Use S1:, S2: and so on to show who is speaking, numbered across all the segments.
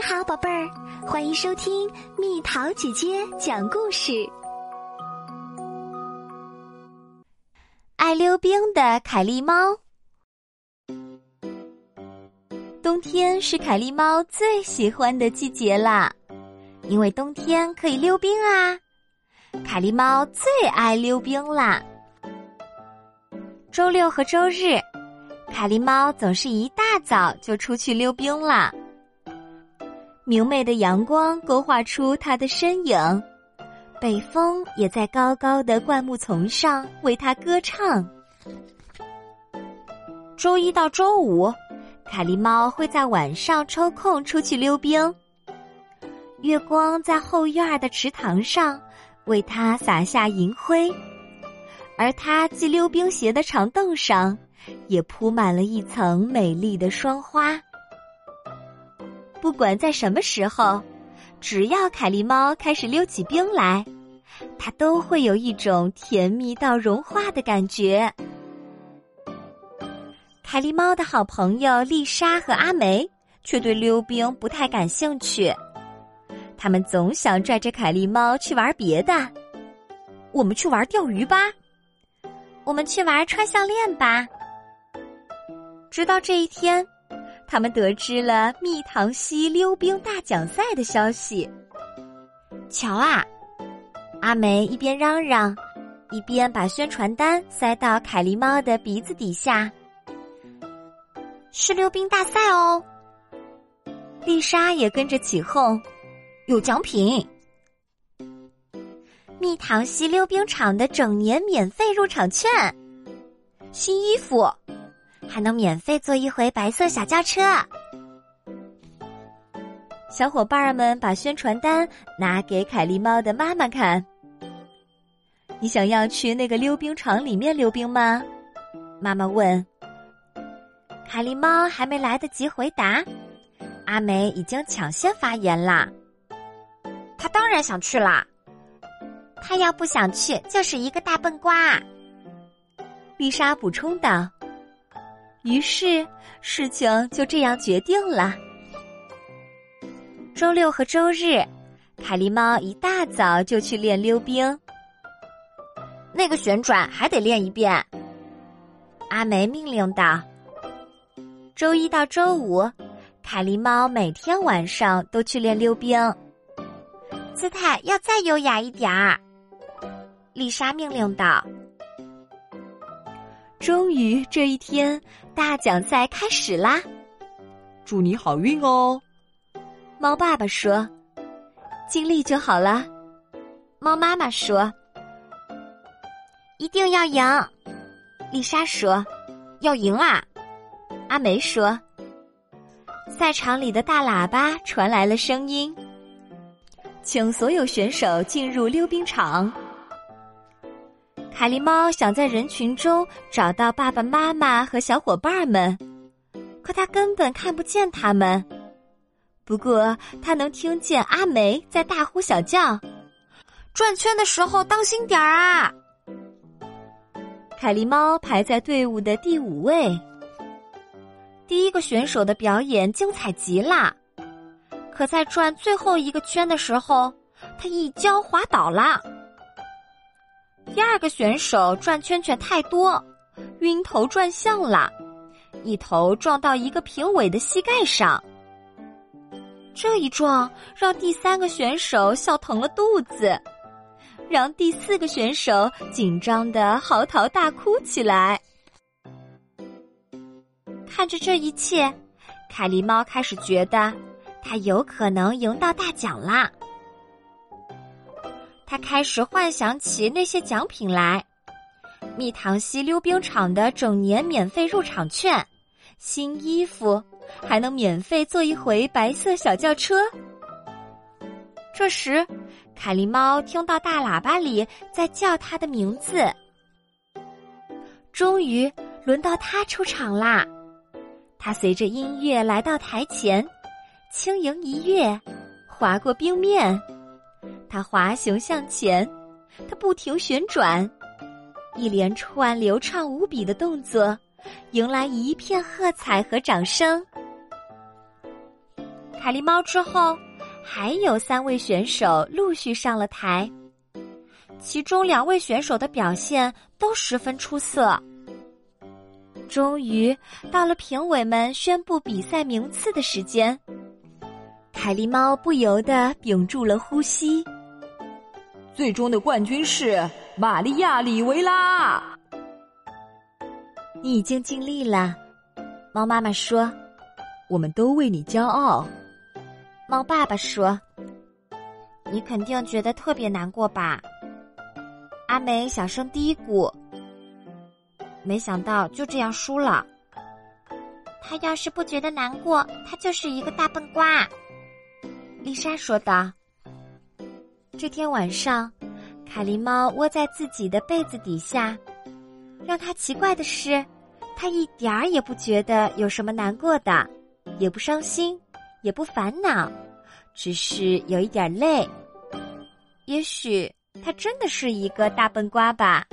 S1: 你好，宝贝儿，欢迎收听蜜桃姐姐讲故事。
S2: 爱溜冰的凯莉猫，冬天是凯莉猫最喜欢的季节啦，因为冬天可以溜冰啊。凯莉猫最爱溜冰啦。周六和周日，凯莉猫总是一大早就出去溜冰了。明媚的阳光勾画出它的身影，北风也在高高的灌木丛上为它歌唱。周一到周五，凯莉猫会在晚上抽空出去溜冰。月光在后院的池塘上为它洒下银灰，而它系溜冰鞋的长凳上也铺满了一层美丽的霜花。不管在什么时候，只要凯莉猫开始溜起冰来，它都会有一种甜蜜到融化的感觉。凯莉猫的好朋友丽莎和阿梅却对溜冰不太感兴趣，他们总想拽着凯莉猫去玩别的。我们去玩钓鱼吧，我们去玩穿项链吧。直到这一天。他们得知了蜜糖溪溜冰大奖赛的消息。瞧啊，阿梅一边嚷嚷，一边把宣传单塞到凯莉猫的鼻子底下。是溜冰大赛哦！丽莎也跟着起哄，有奖品。蜜糖溪溜冰场的整年免费入场券，新衣服。还能免费坐一回白色小轿车。小伙伴们把宣传单拿给凯莉猫的妈妈看。你想要去那个溜冰场里面溜冰吗？妈妈问。凯莉猫还没来得及回答，阿梅已经抢先发言啦。她当然想去啦。她要不想去，就是一个大笨瓜。丽莎补充道。于是，事情就这样决定了。周六和周日，凯莉猫一大早就去练溜冰。那个旋转还得练一遍。阿梅命令道。周一到周五，凯莉猫每天晚上都去练溜冰。姿态要再优雅一点儿。丽莎命令道。终于这一天，大奖赛开始啦！
S3: 祝你好运哦！
S2: 猫爸爸说：“尽力就好了。”猫妈妈说：“一定要赢。”丽莎说：“要赢啊！”阿梅说：“赛场里的大喇叭传来了声音，请所有选手进入溜冰场。”凯莉猫想在人群中找到爸爸妈妈和小伙伴们，可它根本看不见他们。不过，它能听见阿梅在大呼小叫：“转圈的时候当心点儿啊！”凯莉猫排在队伍的第五位。第一个选手的表演精彩极了，可在转最后一个圈的时候，他一跤滑倒了。第二个选手转圈圈太多，晕头转向了，一头撞到一个评委的膝盖上。这一撞让第三个选手笑疼了肚子，让第四个选手紧张的嚎啕大哭起来。看着这一切，凯莉猫开始觉得，它有可能赢到大奖啦。他开始幻想起那些奖品来：蜜糖溪溜冰场的整年免费入场券、新衣服，还能免费坐一回白色小轿车。这时，凯莉猫听到大喇叭里在叫它的名字。终于轮到他出场啦！他随着音乐来到台前，轻盈一跃，划过冰面。它滑行向前，它不停旋转，一连串流畅无比的动作，迎来一片喝彩和掌声。凯莉猫之后，还有三位选手陆续上了台，其中两位选手的表现都十分出色。终于到了评委们宣布比赛名次的时间，凯莉猫不由得屏住了呼吸。
S3: 最终的冠军是玛利亚·里维拉。
S2: 你已经尽力了，猫妈妈说：“
S3: 我们都为你骄傲。”
S2: 猫爸爸说：“你肯定觉得特别难过吧？”阿梅小声嘀咕。没想到就这样输了。他要是不觉得难过，他就是一个大笨瓜。丽莎说道。这天晚上，凯莉猫窝在自己的被子底下。让他奇怪的是，他一点儿也不觉得有什么难过的，也不伤心，也不烦恼，只是有一点累。也许他真的是一个大笨瓜吧。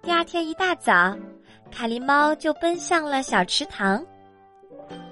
S2: 第二天一大早，凯莉猫就奔向了小池塘。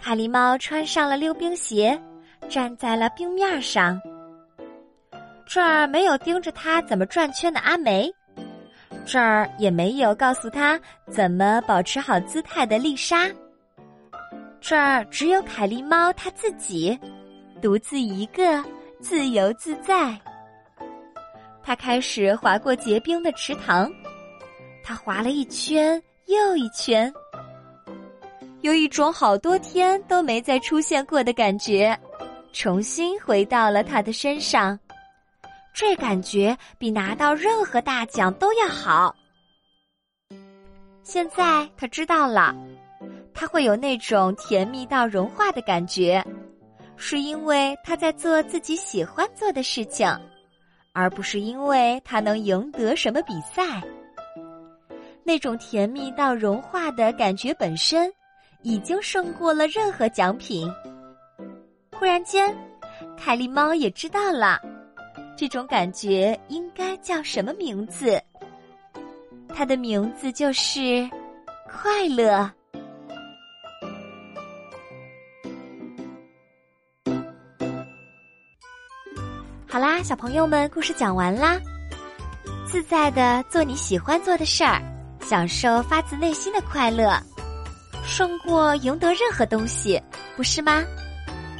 S2: 凯莉猫穿上了溜冰鞋，站在了冰面上。这儿没有盯着他怎么转圈的阿梅，这儿也没有告诉他怎么保持好姿态的丽莎。这儿只有凯莉猫它自己，独自一个，自由自在。它开始滑过结冰的池塘。他滑了一圈又一圈，有一种好多天都没再出现过的感觉，重新回到了他的身上。这感觉比拿到任何大奖都要好。现在他知道了，他会有那种甜蜜到融化的感觉，是因为他在做自己喜欢做的事情，而不是因为他能赢得什么比赛。那种甜蜜到融化的感觉本身，已经胜过了任何奖品。忽然间，凯莉猫也知道了，这种感觉应该叫什么名字？它的名字就是快乐。好啦，小朋友们，故事讲完啦。自在的做你喜欢做的事儿。享受发自内心的快乐，胜过赢得任何东西，不是吗？